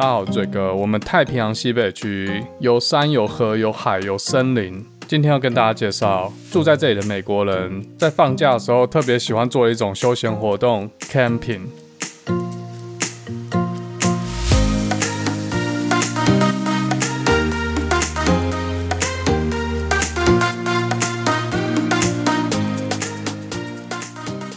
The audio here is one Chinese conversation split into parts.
大家好，嘴哥，我们太平洋西北区有山有河有海有森林。今天要跟大家介绍，住在这里的美国人在放假的时候特别喜欢做一种休闲活动，camping。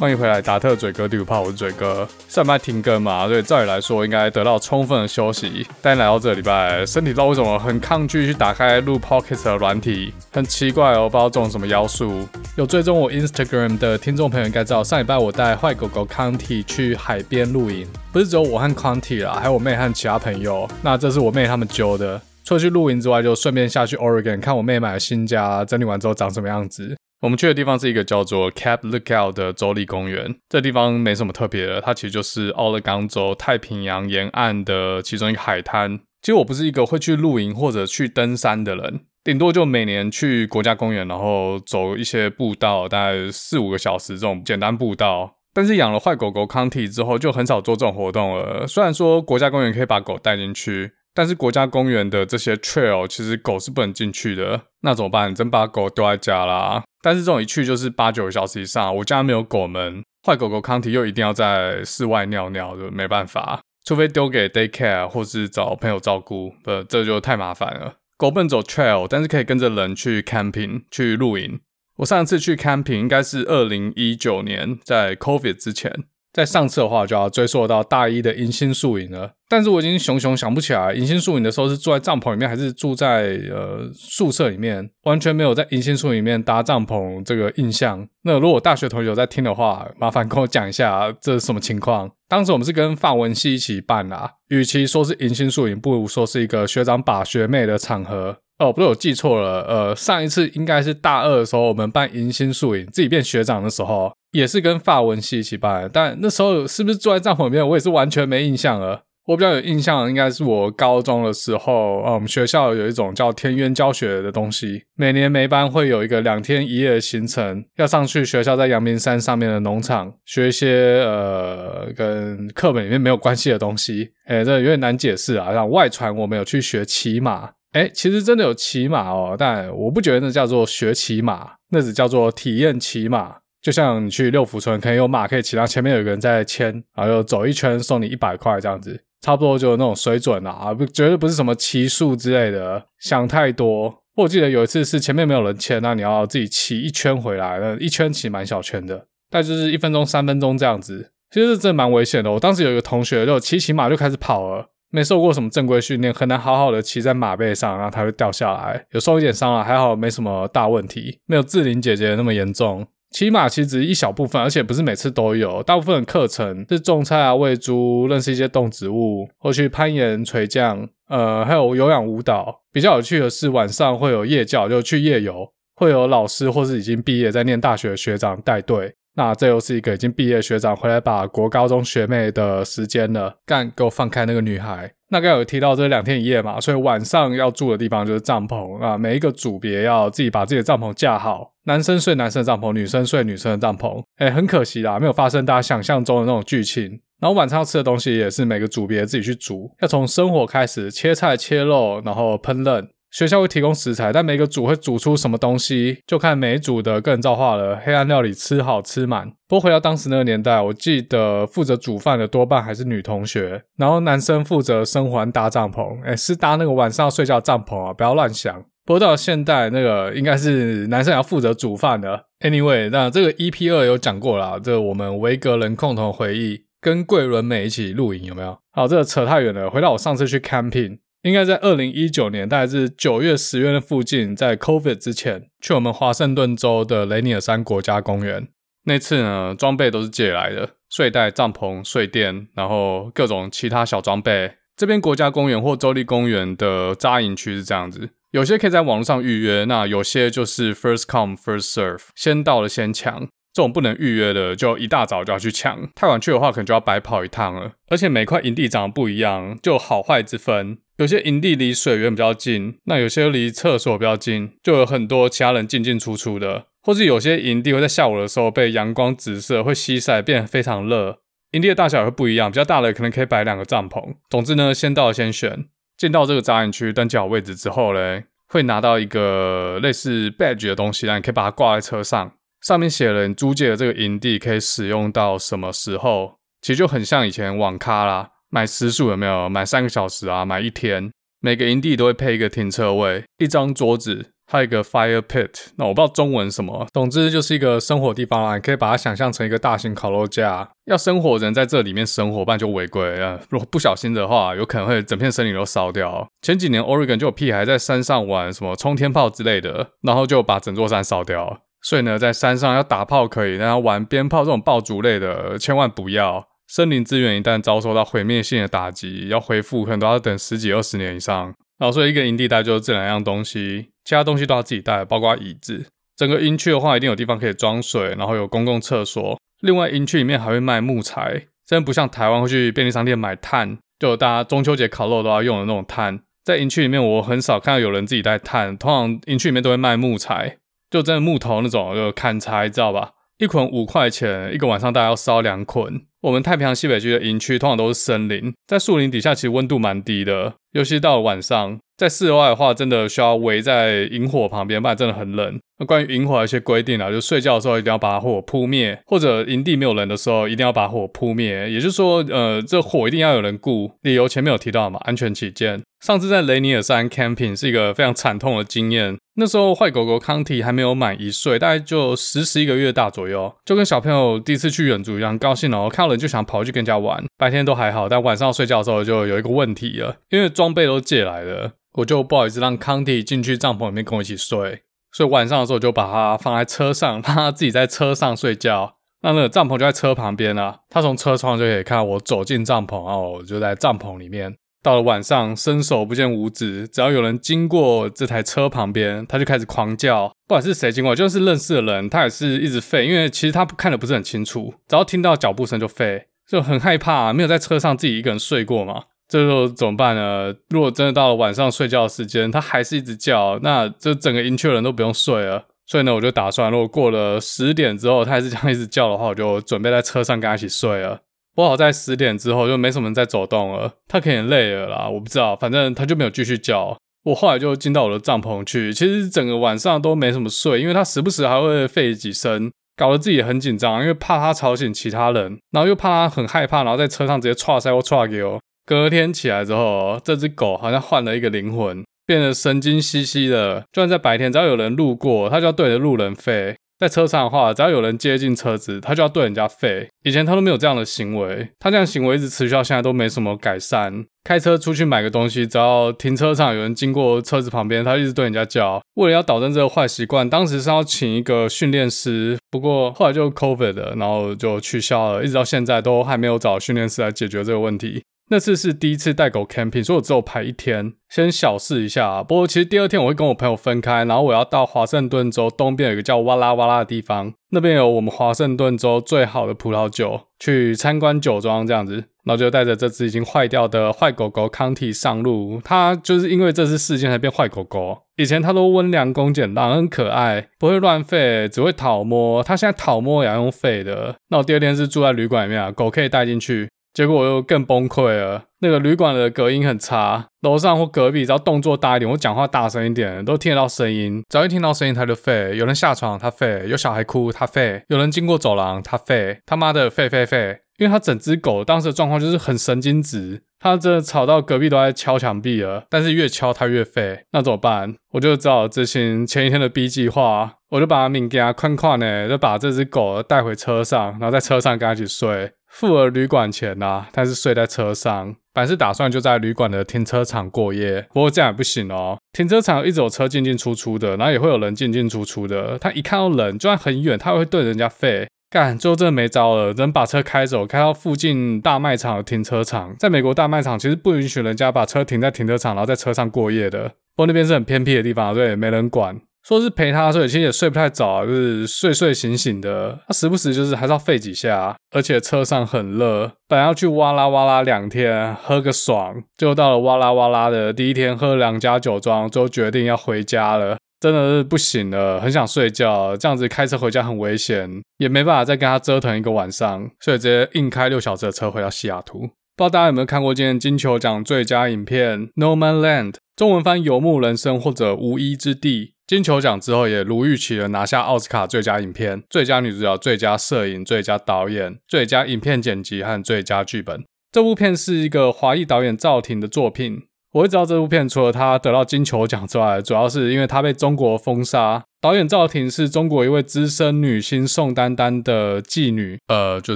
欢迎回来，达特嘴哥第五炮，我是嘴哥。上班停更嘛，所以照理来说应该得到充分的休息。但来到这礼拜，身体不知道为什么很抗拒去打开录 Podcast 的软体，很奇怪哦，不知道中了什么妖术。有追踪我 Instagram 的听众朋友应该知道，上礼拜我带坏狗狗 Conti 去海边露营，不是只有我和 Conti 啦，还有我妹和其他朋友。那这是我妹他们揪的，除了去露营之外，就顺便下去 Oregon 看我妹买的新家，整理完之后长什么样子。我们去的地方是一个叫做 Cap Lookout 的州立公园。这地方没什么特别的，它其实就是奥勒冈州太平洋沿岸的其中一个海滩。其实我不是一个会去露营或者去登山的人，顶多就每年去国家公园，然后走一些步道，大概四五个小时这种简单步道。但是养了坏狗狗康体之后，就很少做这种活动了。虽然说国家公园可以把狗带进去。但是国家公园的这些 trail 其实狗是不能进去的，那怎么办？真把狗丢在家啦。但是这种一去就是八九个小时以上，我家没有狗门，坏狗狗康体又一定要在室外尿尿，就没办法，除非丢给 daycare 或是找朋友照顾，不，这就太麻烦了。狗不能走 trail，但是可以跟着人去 camping 去露营。我上一次去 camping 应该是二零一九年，在 COVID 之前。在上次的话，就要追溯到大一的迎新宿营了。但是我已经熊熊想不起来，迎新宿营的时候是住在帐篷里面，还是住在呃宿舍里面，完全没有在迎新宿营里面搭帐篷这个印象。那如果大学同学在听的话，麻烦跟我讲一下这是什么情况。当时我们是跟法文系一起办啦，与其说是迎新宿营，不如说是一个学长把学妹的场合。哦，不是我记错了，呃，上一次应该是大二的时候，我们办迎新宿营，自己变学长的时候。也是跟法文系一起办，但那时候是不是坐在帐篷里面，我也是完全没印象了。我比较有印象，应该是我高中的时候，啊，我们学校有一种叫田园教学的东西，每年每班会有一个两天一夜的行程，要上去学校在阳明山上面的农场学一些呃跟课本里面没有关系的东西。诶，这有点难解释啊。像外传我们有去学骑马，诶，其实真的有骑马哦，但我不觉得那叫做学骑马，那只叫做体验骑马。就像你去六福村，可以有马可以骑，然后前面有个人在牵，然后走一圈送你一百块这样子，差不多就那种水准啊，不绝对不是什么骑术之类的，想太多。我记得有一次是前面没有人牵，那你要自己骑一圈回来，那一圈骑蛮小圈的，但就是一分钟、三分钟这样子，其实真的蛮危险的。我当时有一个同学就骑骑马就开始跑了，没受过什么正规训练，很难好好的骑在马背上，然后他会掉下来，有受一点伤了，还好没什么大问题，没有志玲姐姐那么严重。骑马其实只是一小部分，而且不是每次都有。大部分的课程是种菜啊、喂猪、认识一些动植物，或去攀岩、垂降，呃，还有有氧舞蹈。比较有趣的是，晚上会有夜教，就去夜游，会有老师或是已经毕业在念大学的学长带队。那这又是一个已经毕业学长回来把国高中学妹的时间了，干，给我放开那个女孩。那刚有提到这两天一夜嘛，所以晚上要住的地方就是帐篷啊。每一个组别要自己把自己的帐篷架好，男生睡男生的帐篷，女生睡女生的帐篷。哎，很可惜啦，没有发生大家想象中的那种剧情。然后晚上要吃的东西也是每个组别自己去煮，要从生火开始切菜切肉，然后烹饪。学校会提供食材，但每个组会煮出什么东西，就看每组的个人造化了。黑暗料理吃好吃满。不过回到当时那个年代，我记得负责煮饭的多半还是女同学，然后男生负责生还搭帐篷。诶，是搭那个晚上要睡觉帐篷啊，不要乱想。不过到现代，那个应该是男生要负责煮饭的。Anyway，那这个 EP 二有讲过啦，这个我们维格人共同回忆，跟桂纶镁一起露营有没有？好，这个扯太远了，回到我上次去 camping。应该在二零一九年，大概是九月、十月的附近，在 COVID 之前，去我们华盛顿州的雷尼尔山国家公园。那次呢，装备都是借来的，睡袋、帐篷、睡垫，然后各种其他小装备。这边国家公园或州立公园的扎营区是这样子，有些可以在网络上预约，那有些就是 first come first serve，先到了先抢。这种不能预约的，就一大早就要去抢，太晚去的话，可能就要白跑一趟了。而且每块营地长得不一样，就好坏之分。有些营地离水源比较近，那有些离厕所比较近，就有很多其他人进进出出的。或是有些营地会在下午的时候被阳光直射，会西晒，变得非常热。营地的大小也会不一样，比较大的可能可以摆两个帐篷。总之呢，先到先选。进到这个扎营区登记好位置之后嘞，会拿到一个类似 badge 的东西，然后你可以把它挂在车上，上面写了你租借的这个营地可以使用到什么时候。其实就很像以前网咖啦，买时数有没有？买三个小时啊，买一天。每个营地都会配一个停车位，一张桌子。还有一个 fire pit，那我不知道中文什么，总之就是一个生火地方啦。你可以把它想象成一个大型烤肉架，要生火人在这里面生火，不然就违规啊。如果不小心的话，有可能会整片森林都烧掉。前几年 Oregon 就有屁孩在山上玩什么冲天炮之类的，然后就把整座山烧掉。所以呢，在山上要打炮可以，但要玩鞭炮这种爆竹类的，千万不要。森林资源一旦遭受到毁灭性的打击，要恢复可能都要等十几二十年以上。然后所以一个营地带就是这两样东西。其他东西都要自己带，包括椅子。整个营区的话，一定有地方可以装水，然后有公共厕所。另外，营区里面还会卖木材，真不像台湾会去便利商店买炭，就大家中秋节烤肉都要用的那种炭。在营区里面，我很少看到有人自己带炭，通常营区里面都会卖木材，就真的木头那种，就砍柴，知道吧？一捆五块钱，一个晚上大概要烧两捆。我们太平洋西北区的营区通常都是森林，在树林底下，其实温度蛮低的，尤其到了晚上。在室外的话，真的需要围在萤火旁边，不然真的很冷。关于营火的一些规定啊，就睡觉的时候一定要把火扑灭，或者营地没有人的时候一定要把火扑灭。也就是说，呃，这火一定要有人顾。理由前面有提到嘛，安全起见。上次在雷尼尔山 camping 是一个非常惨痛的经验。那时候坏狗狗康体还没有满一岁，大概就十十一个月大左右，就跟小朋友第一次去远足一样高兴哦，看到人就想跑去跟人家玩。白天都还好，但晚上睡觉的时候就有一个问题了，因为装备都借来了。我就不好意思让康体进去帐篷里面跟我一起睡，所以晚上的时候就把它放在车上，让它自己在车上睡觉。那那个帐篷就在车旁边啊，它从车窗就可以看到我走进帐篷，然后我就在帐篷里面。到了晚上，伸手不见五指，只要有人经过这台车旁边，它就开始狂叫。不管是谁经过，就是认识的人，它也是一直吠，因为其实它看的不是很清楚，只要听到脚步声就吠，就很害怕啊，没有在车上自己一个人睡过嘛。这时候怎么办呢？如果真的到了晚上睡觉的时间，它还是一直叫，那这整个营区的人都不用睡了。所以呢，我就打算，如果过了十点之后，它还是这样一直叫的话，我就准备在车上跟它一起睡了。不好在十点之后就没什么人在走动了，它可能累了啦，我不知道，反正它就没有继续叫。我后来就进到我的帐篷去，其实整个晚上都没什么睡，因为它时不时还会吠几声，搞得自己很紧张，因为怕它吵醒其他人，然后又怕它很害怕，然后在车上直接踹塞或踹给我。隔天起来之后，这只狗好像换了一个灵魂，变得神经兮兮的。就算在白天，只要有人路过，它就要对着路人吠；在车上的话，只要有人接近车子，它就要对人家吠。以前它都没有这样的行为，它这样行为一直持续到现在都没什么改善。开车出去买个东西，只要停车场有人经过车子旁边，它一直对人家叫。为了要导正这个坏习惯，当时是要请一个训练师，不过后来就 COVID 了，然后就取消了，一直到现在都还没有找训练师来解决这个问题。那次是第一次带狗 camping，所以我只有排一天，先小试一下。不过其实第二天我会跟我朋友分开，然后我要到华盛顿州东边有一个叫哇啦哇啦的地方，那边有我们华盛顿州最好的葡萄酒，去参观酒庄这样子。然后就带着这只已经坏掉的坏狗狗康体上路。它就是因为这次事件才变坏狗狗，以前它都温良恭俭让，很可爱，不会乱吠，只会讨摸。它现在讨摸也要用吠的。那我第二天是住在旅馆里面啊，狗可以带进去。结果我又更崩溃了。那个旅馆的隔音很差，楼上或隔壁只要动作大一点，我讲话大声一点，都听得到声音。只要一听到声音，它就吠。有人下床，它吠；有小孩哭，它吠；有人经过走廊，它吠。他妈的，吠吠吠！因为它整只狗当时的状况就是很神经质，它真的吵到隔壁都在敲墙壁了。但是越敲它越吠，那怎么办？我就只好执行前一天的 B 计划，我就把命给它宽宽呢，就把这只狗带回车上，然后在车上跟他一起睡。付了旅馆钱呐、啊，但是睡在车上。本来是打算就在旅馆的停车场过夜，不过这样也不行哦。停车场一直有车进进出出的，然后也会有人进进出出的。他一看到人，就算很远，他会对人家吠。干，最后真的没招了，人把车开走，开到附近大卖场的停车场。在美国大卖场其实不允许人家把车停在停车场，然后在车上过夜的。不过那边是很偏僻的地方，所以没人管。说是陪他睡，其实也睡不太早，就是睡睡醒醒的。他时不时就是还是要吠几下，而且车上很热，本来要去哇啦哇啦两天喝个爽，就到了哇啦哇啦的第一天，喝了两家酒庄，就决定要回家了。真的是不行了，很想睡觉，这样子开车回家很危险，也没办法再跟他折腾一个晚上，所以直接硬开六小时的车回到西雅图。不知道大家有没有看过今年金球奖最佳影片《No Man Land》，中文翻《游牧人生》或者《无依之地》。金球奖之后也如预期的拿下奥斯卡最佳影片、最佳女主角、最佳摄影、最佳导演、最佳影片剪辑和最佳剧本。这部片是一个华裔导演赵婷的作品。我会知道这部片，除了他得到金球奖之外，主要是因为他被中国封杀。导演赵婷是中国一位资深女星宋丹丹的继女，呃，就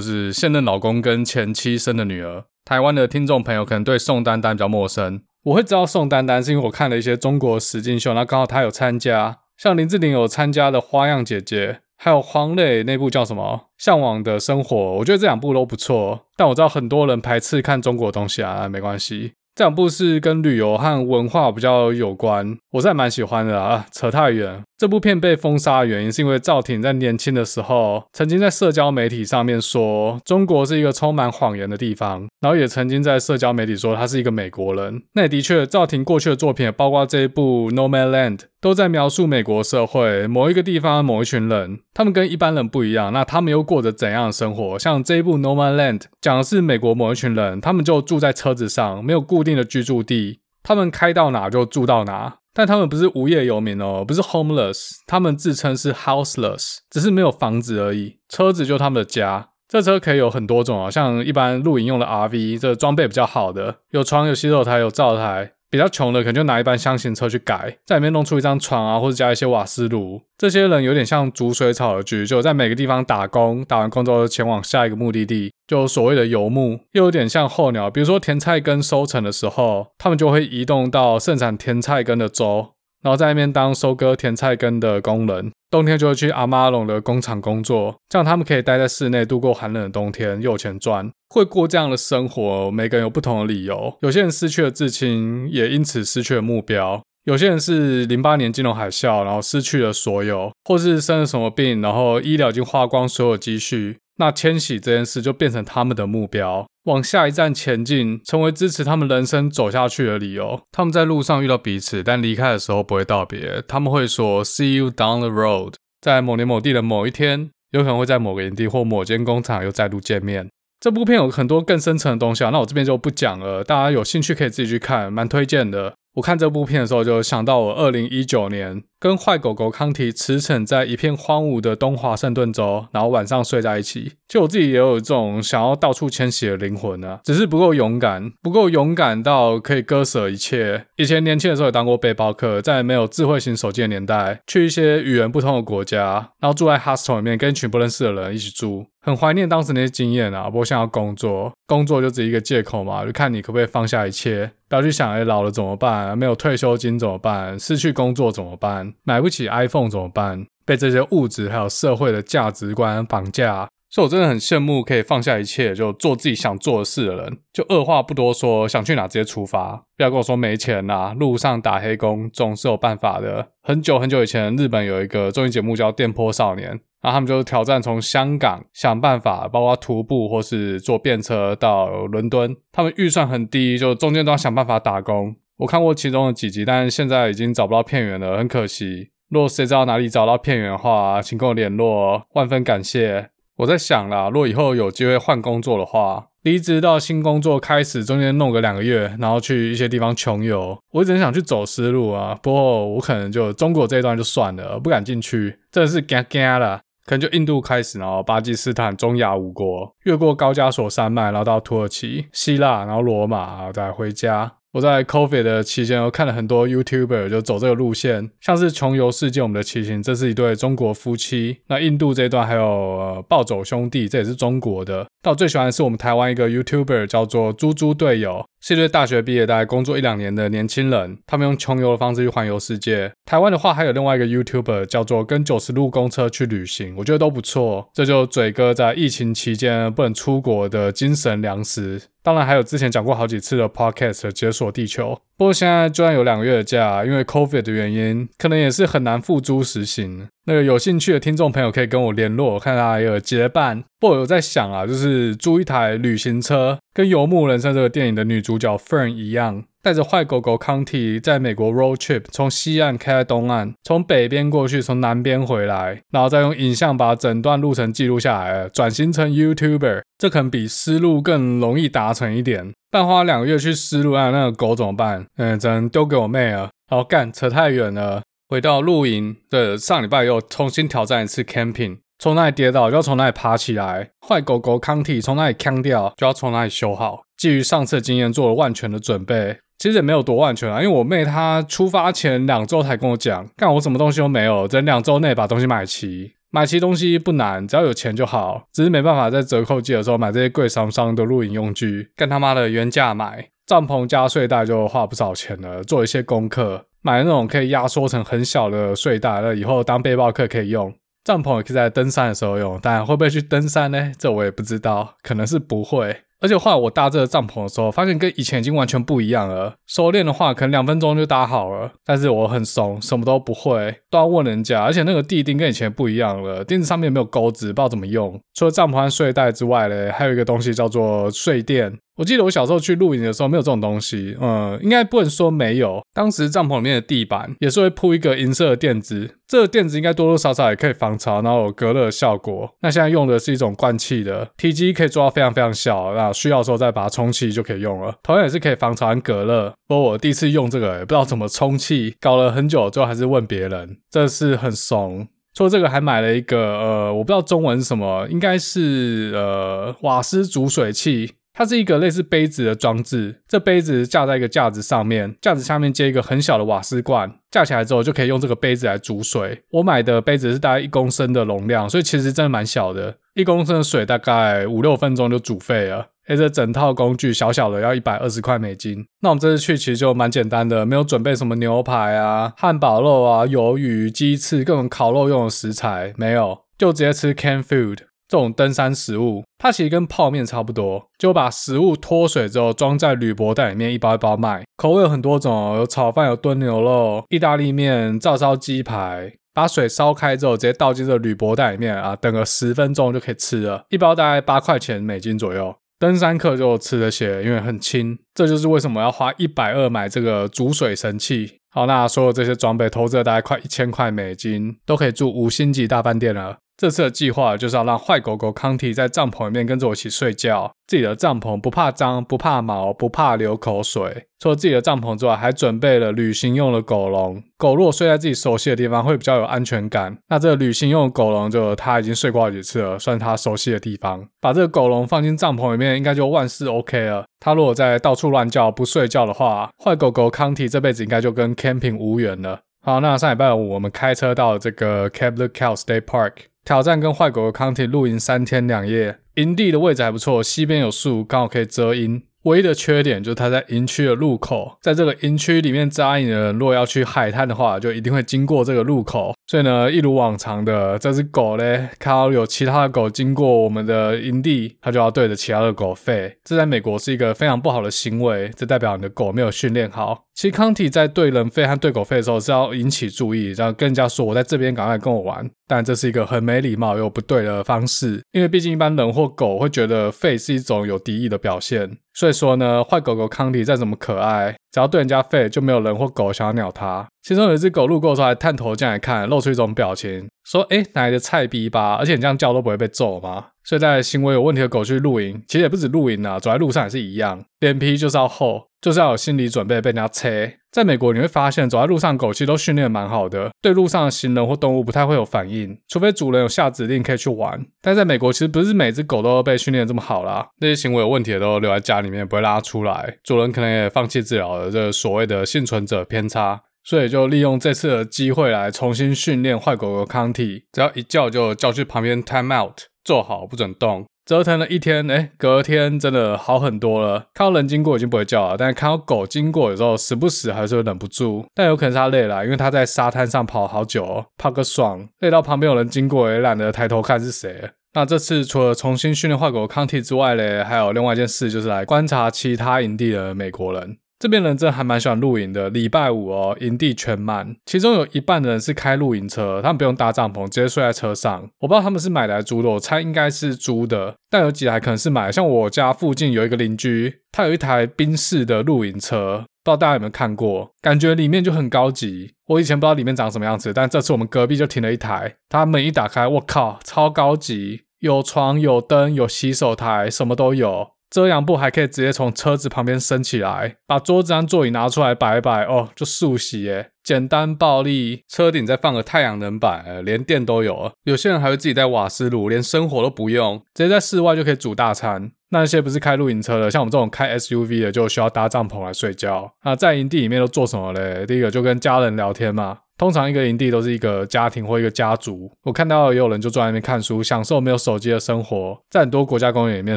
是现任老公跟前妻生的女儿。台湾的听众朋友可能对宋丹丹比较陌生。我会知道宋丹丹是因为我看了一些中国实境秀，那刚好她有参加，像林志玲有参加的《花样姐姐》，还有黄磊那部叫什么《向往的生活》，我觉得这两部都不错。但我知道很多人排斥看中国的东西啊，没关系。这两部是跟旅游和文化比较有关，我是还蛮喜欢的啊。扯太远，这部片被封杀的原因是因为赵婷在年轻的时候曾经在社交媒体上面说中国是一个充满谎言的地方，然后也曾经在社交媒体说他是一个美国人。那也的确，赵婷过去的作品包括这一部《No Man Land》，都在描述美国社会某一个地方某一群人，他们跟一般人不一样，那他们又过着怎样的生活？像这一部《No Man Land》讲的是美国某一群人，他们就住在车子上，没有固定的居住地，他们开到哪就住到哪，但他们不是无业游民哦，不是 homeless，他们自称是 houseless，只是没有房子而已，车子就他们的家。这车可以有很多种啊，像一般露营用的 RV，这装备比较好的，有床、有洗手台、有灶台。比较穷的可能就拿一般箱型车去改，在里面弄出一张床啊，或者加一些瓦斯炉。这些人有点像逐水草而居，就在每个地方打工，打完工之后前往下一个目的地，就所谓的游牧。又有点像候鸟，比如说甜菜根收成的时候，他们就会移动到盛产甜菜根的州。然后在那边当收割甜菜根的工人，冬天就会去阿马龙的工厂工作，这样他们可以待在室内度过寒冷的冬天，又有钱赚。会过这样的生活，每个人有不同的理由。有些人失去了至亲，也因此失去了目标；有些人是零八年金融海啸，然后失去了所有，或是生了什么病，然后医疗已经花光所有积蓄。那迁徙这件事就变成他们的目标，往下一站前进，成为支持他们人生走下去的理由。他们在路上遇到彼此，但离开的时候不会道别。他们会说 “See you down the road”。在某年某地的某一天，有可能会在某个营地或某间工厂又再度见面。这部片有很多更深层的东西啊，那我这边就不讲了，大家有兴趣可以自己去看，蛮推荐的。我看这部片的时候，就想到我二零一九年跟坏狗狗康提驰骋在一片荒芜的东华盛顿州，然后晚上睡在一起。就我自己也有这种想要到处迁徙的灵魂啊，只是不够勇敢，不够勇敢到可以割舍一切。以前年轻的时候也当过背包客，在没有智慧型手机的年代，去一些语言不通的国家，然后住在 hostel 里面，跟一群不认识的人一起住。很怀念当时那些经验啊！不过现在要工作，工作就只是一个借口嘛，就看你可不可以放下一切，不要去想，哎，老了怎么办？没有退休金怎么办？失去工作怎么办？买不起 iPhone 怎么办？被这些物质还有社会的价值观绑架。所以我真的很羡慕可以放下一切就做自己想做的事的人。就二话不多说，想去哪直接出发，不要跟我说没钱呐、路上打黑工总是有办法的。很久很久以前，日本有一个综艺节目叫《电波少年》，然后他们就挑战从香港想办法，包括徒步或是坐便车到伦敦。他们预算很低，就中间都要想办法打工。我看过其中的几集，但是现在已经找不到片源了，很可惜。如果谁知道哪里找到片源的话，请跟我联络，万分感谢。我在想啦，如果以后有机会换工作的话，离职到新工作开始，中间弄个两个月，然后去一些地方穷游。我一直很想去走丝路啊，不过我可能就中国这一段就算了，不敢进去，真的是惊惊啦。可能就印度开始，然后巴基斯坦、中亚五国，越过高加索山脉，然后到土耳其、希腊，然后罗马，然后再回家。我在 COVID 的期间，我看了很多 YouTuber 就走这个路线，像是穷游世界我们的骑行，这是一对中国夫妻。那印度这一段还有呃暴走兄弟，这也是中国的。但我最喜欢的是我们台湾一个 YouTuber 叫做猪猪队友。是一对大学毕业、大概工作一两年的年轻人，他们用穷游的方式去环游世界。台湾的话，还有另外一个 YouTuber 叫做“跟九十路公车去旅行”，我觉得都不错。这就嘴哥在疫情期间不能出国的精神粮食。当然，还有之前讲过好几次的 Podcast《解锁地球》。不过现在就算有两个月的假，因为 COVID 的原因，可能也是很难付诸实行。那个有兴趣的听众朋友可以跟我联络，我看他有结伴。不过我有在想啊，就是租一台旅行车，跟《游牧人生》这个电影的女主角 Fern 一样，带着坏狗狗康体在美国 road trip，从西岸开到东岸，从北边过去，从南边回来，然后再用影像把整段路程记录下来，转型成 YouTuber，这可能比思路更容易达成一点。但花两个月去思路啊，那个狗怎么办？嗯，只能丢给我妹了。好干，扯太远了。回到露营，的，上礼拜又重新挑战一次 camping。从那里跌倒就要从那里爬起来，坏狗狗康体从那里锵掉就要从那里修好。基于上次的经验，做了万全的准备。其实也没有多万全啊，因为我妹她出发前两周才跟我讲，干我什么东西都没有，在两周内把东西买齐。买齐东西不难，只要有钱就好。只是没办法在折扣季的时候买这些贵桑桑的露营用具，干他妈的原价买。帐篷加睡袋就花不少钱了，做一些功课，买那种可以压缩成很小的睡袋，那以后当背包客可以用。帐篷也可以在登山的时候用，但会不会去登山呢？这我也不知道，可能是不会。而且后来我搭这个帐篷的时候，发现跟以前已经完全不一样了。熟练的话，可能两分钟就搭好了。但是我很怂，什么都不会，都要问人家。而且那个地钉跟以前不一样了，钉子上面没有钩子，不知道怎么用。除了帐篷和睡袋之外嘞，还有一个东西叫做睡垫。我记得我小时候去露营的时候没有这种东西，嗯，应该不能说没有。当时帐篷里面的地板也是会铺一个银色的垫子，这个垫子应该多多少少也可以防潮，然后有隔热效果。那现在用的是一种灌气的，体积可以做到非常非常小，那需要的时候再把它充气就可以用了。同样也是可以防潮和隔热。不过我第一次用这个，也不知道怎么充气，搞了很久，最后还是问别人，这是很怂。除了这个，还买了一个，呃，我不知道中文是什么，应该是呃瓦斯煮水器。它是一个类似杯子的装置，这杯子架在一个架子上面，架子下面接一个很小的瓦斯罐，架起来之后就可以用这个杯子来煮水。我买的杯子是大概一公升的容量，所以其实真的蛮小的，一公升的水大概五六分钟就煮沸了。诶，这整套工具小小的要一百二十块美金。那我们这次去其实就蛮简单的，没有准备什么牛排啊、汉堡肉啊、鱿鱼、鸡翅各种烤肉用的食材，没有，就直接吃 canned food。这种登山食物，它其实跟泡面差不多，就把食物脱水之后装在铝箔袋里面，一包一包卖。口味有很多种，有炒饭、有炖牛肉、意大利面、照烧鸡排。把水烧开之后，直接倒进这铝箔袋里面啊，等个十分钟就可以吃了。一包大概八块钱美金左右。登山客就吃这些，因为很轻。这就是为什么要花一百二买这个煮水神器。好，那所有这些装备投资了大概快一千块美金，都可以住五星级大饭店了。这次的计划就是要让坏狗狗康体在帐篷里面跟着我一起睡觉。自己的帐篷不怕脏，不怕毛，不怕流口水。除了自己的帐篷之外，还准备了旅行用的狗笼。狗如果睡在自己熟悉的地方，会比较有安全感。那这个旅行用的狗笼就它已经睡过好几次了，算是它熟悉的地方。把这个狗笼放进帐篷里面，应该就万事 OK 了。它如果在到处乱叫不睡觉的话，坏狗狗康体这辈子应该就跟 camping 无缘了。好，那上礼拜五我们开车到这个 Cape Lookout State Park。挑战跟坏狗狗康体露营三天两夜，营地的位置还不错，西边有树，刚好可以遮阴。唯一的缺点就是它在营区的入口，在这个营区里面扎营的人，如果要去海滩的话，就一定会经过这个路口。所以呢，一如往常的，这只狗嘞，看到有其他的狗经过我们的营地，它就要对着其他的狗吠。这在美国是一个非常不好的行为，这代表你的狗没有训练好。其实康体在对人吠和对狗吠的时候是要引起注意，然后跟人家说我在这边，赶快跟我玩。但这是一个很没礼貌又不对的方式，因为毕竟一般人或狗会觉得吠是一种有敌意的表现。所以说呢，坏狗狗康体再怎么可爱，只要对人家吠，就没有人或狗想要鸟它。其中有一只狗路过出来探头进来看，露出一种表情，说：“诶，哪来的菜逼吧？而且你这样叫都不会被揍吗？”所以在行为有问题的狗去露营，其实也不止露营啊，走在路上也是一样，脸皮就是要厚，就是要有心理准备被人家切。在美国你会发现，走在路上狗其实都训练蛮好的，对路上的行人或动物不太会有反应，除非主人有下指令可以去玩。但在美国其实不是每只狗都被训练这么好啦，那些行为有问题的都留在家里面，不会拉出来，主人可能也放弃治疗了，这所谓的幸存者偏差。所以就利用这次的机会来重新训练坏狗狗康体，只要一叫就叫去旁边 time out，坐好不准动。折腾了一天，诶，隔天真的好很多了。看到人经过已经不会叫了，但是看到狗经过有时候时不时还是会忍不住。但有可能是他累了，因为他在沙滩上跑好久，跑个爽，累到旁边有人经过也懒得抬头看是谁。那这次除了重新训练坏狗狗康体之外嘞，还有另外一件事就是来观察其他营地的美国人。这边人真的还蛮喜欢露营的。礼拜五哦，营地全满，其中有一半的人是开露营车，他们不用搭帐篷，直接睡在车上。我不知道他们是买来租的，我猜应该是租的，但有几台可能是买。像我家附近有一个邻居，他有一台宾士的露营车。不知道大家有没有看过？感觉里面就很高级。我以前不知道里面长什么样子，但这次我们隔壁就停了一台，它门一打开，我靠，超高级，有床有灯有洗手台，什么都有。遮阳布还可以直接从车子旁边升起来，把桌子和座椅拿出来摆一摆，哦，就速洗耶，简单暴力。车顶再放个太阳能板，呃，连电都有。有些人还会自己带瓦斯炉，连生火都不用，直接在室外就可以煮大餐。那些不是开露营车的，像我们这种开 SUV 的，就需要搭帐篷来睡觉。那在营地里面都做什么嘞？第一个就跟家人聊天嘛。通常一个营地都是一个家庭或一个家族。我看到也有人就坐在那边看书，享受没有手机的生活。在很多国家公园里面，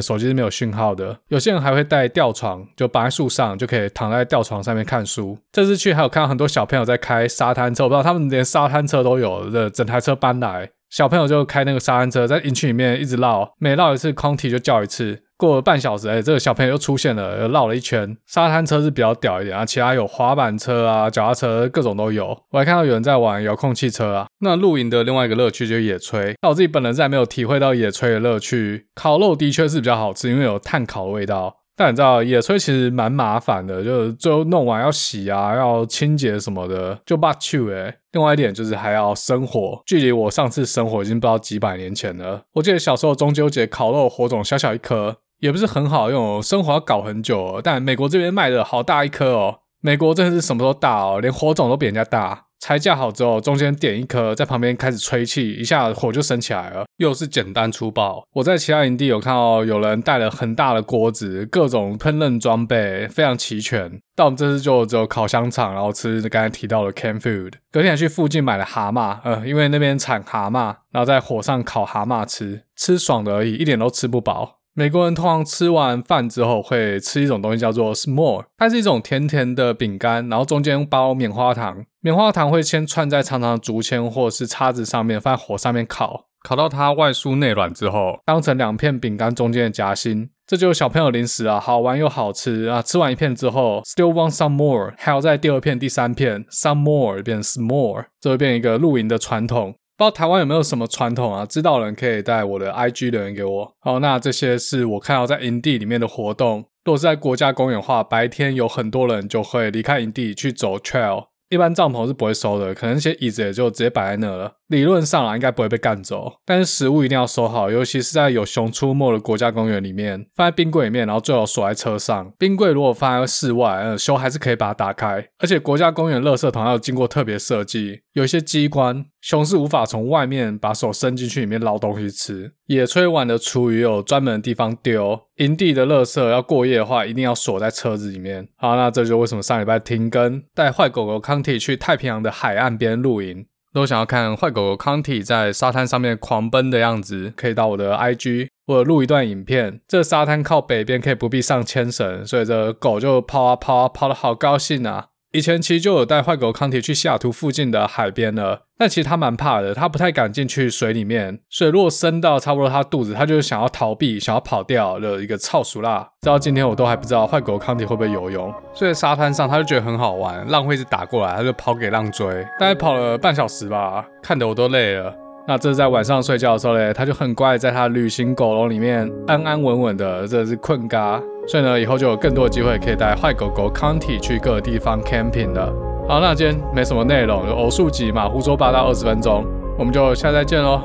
手机是没有讯号的。有些人还会带吊床，就绑在树上，就可以躺在吊床上面看书。这次去还有看到很多小朋友在开沙滩车，我不知道他们连沙滩车都有的，整台车搬来，小朋友就开那个沙滩车在营区里面一直绕，每绕一次空体就叫一次。过了半小时，哎、欸，这个小朋友又出现了，又绕了一圈。沙滩车是比较屌一点啊，其他有滑板车啊、脚踏车，各种都有。我还看到有人在玩遥控汽车啊。那露营的另外一个乐趣就是野炊。那我自己本人在没有体会到野炊的乐趣。烤肉的确是比较好吃，因为有炭烤的味道。但你知道，野炊其实蛮麻烦的，就是最后弄完要洗啊，要清洁什么的，就把去哎。另外一点就是还要生火，距离我上次生火已经不知道几百年前了。我记得小时候中秋节烤肉火种小小一颗。也不是很好用，生活要搞很久。但美国这边卖的好大一颗哦，美国真的是什么都大哦，连火种都比人家大。拆架好之后，中间点一颗，在旁边开始吹气，一下火就升起来了，又是简单粗暴。我在其他营地有看到有人带了很大的锅子，各种烹饪装备非常齐全。但我们这次就只有烤香肠，然后吃刚才提到的 canned food。隔天还去附近买了蛤蟆，呃，因为那边产蛤蟆，然后在火上烤蛤蟆吃，吃爽的而已，一点都吃不饱。美国人通常吃完饭之后会吃一种东西叫做 s'more，它是一种甜甜的饼干，然后中间包棉花糖，棉花糖会先串在长长的竹签或者是叉子上面，放在火上面烤，烤到它外酥内软之后，当成两片饼干中间的夹心，这就是小朋友零食啊，好玩又好吃啊！吃完一片之后，still want some more，还要在第二片、第三片，some more 变 s'more，这会变一个露营的传统。不知道台湾有没有什么传统啊？知道的人可以在我的 IG 留言给我。好，那这些是我看到在营地里面的活动。如果是在国家公园的话，白天有很多人就会离开营地去走 trail。一般帐篷是不会收的，可能那些椅子也就直接摆在那了。理论上啊，应该不会被干走，但是食物一定要收好，尤其是在有熊出没的国家公园里面，放在冰柜里面，然后最好锁在车上。冰柜如果放在室外，呃，熊还是可以把它打开。而且国家公园垃圾桶还有经过特别设计，有一些机关，熊是无法从外面把手伸进去里面捞东西吃。野炊完的厨余有专门的地方丢，营地的垃圾要过夜的话，一定要锁在车子里面。好，那这就为什么上礼拜停更，带坏狗狗康体去太平洋的海岸边露营。都想要看坏狗狗康体在沙滩上面狂奔的样子，可以到我的 IG，或者录一段影片。这沙滩靠北边，可以不必上牵绳，所以这狗就跑啊跑啊，跑的好高兴啊！以前其实就有带坏狗康体去西雅图附近的海边了，但其实他蛮怕的，他不太敢进去水里面。水如果深到差不多他肚子，他就想要逃避、想要跑掉的一个臭俗辣。直到今天我都还不知道坏狗康体会不会游泳。所以沙滩上他就觉得很好玩，浪会一直打过来，他就跑给浪追，大概跑了半小时吧，看得我都累了。那这是在晚上睡觉的时候嘞，它就很乖，在它旅行狗笼里面安安稳稳的，这是困嘎。所以呢，以后就有更多的机会可以带坏狗狗康体去各个地方 camping 了。好，那今天没什么内容，有偶数集嘛，胡说八道二十分钟，我们就下次再见喽。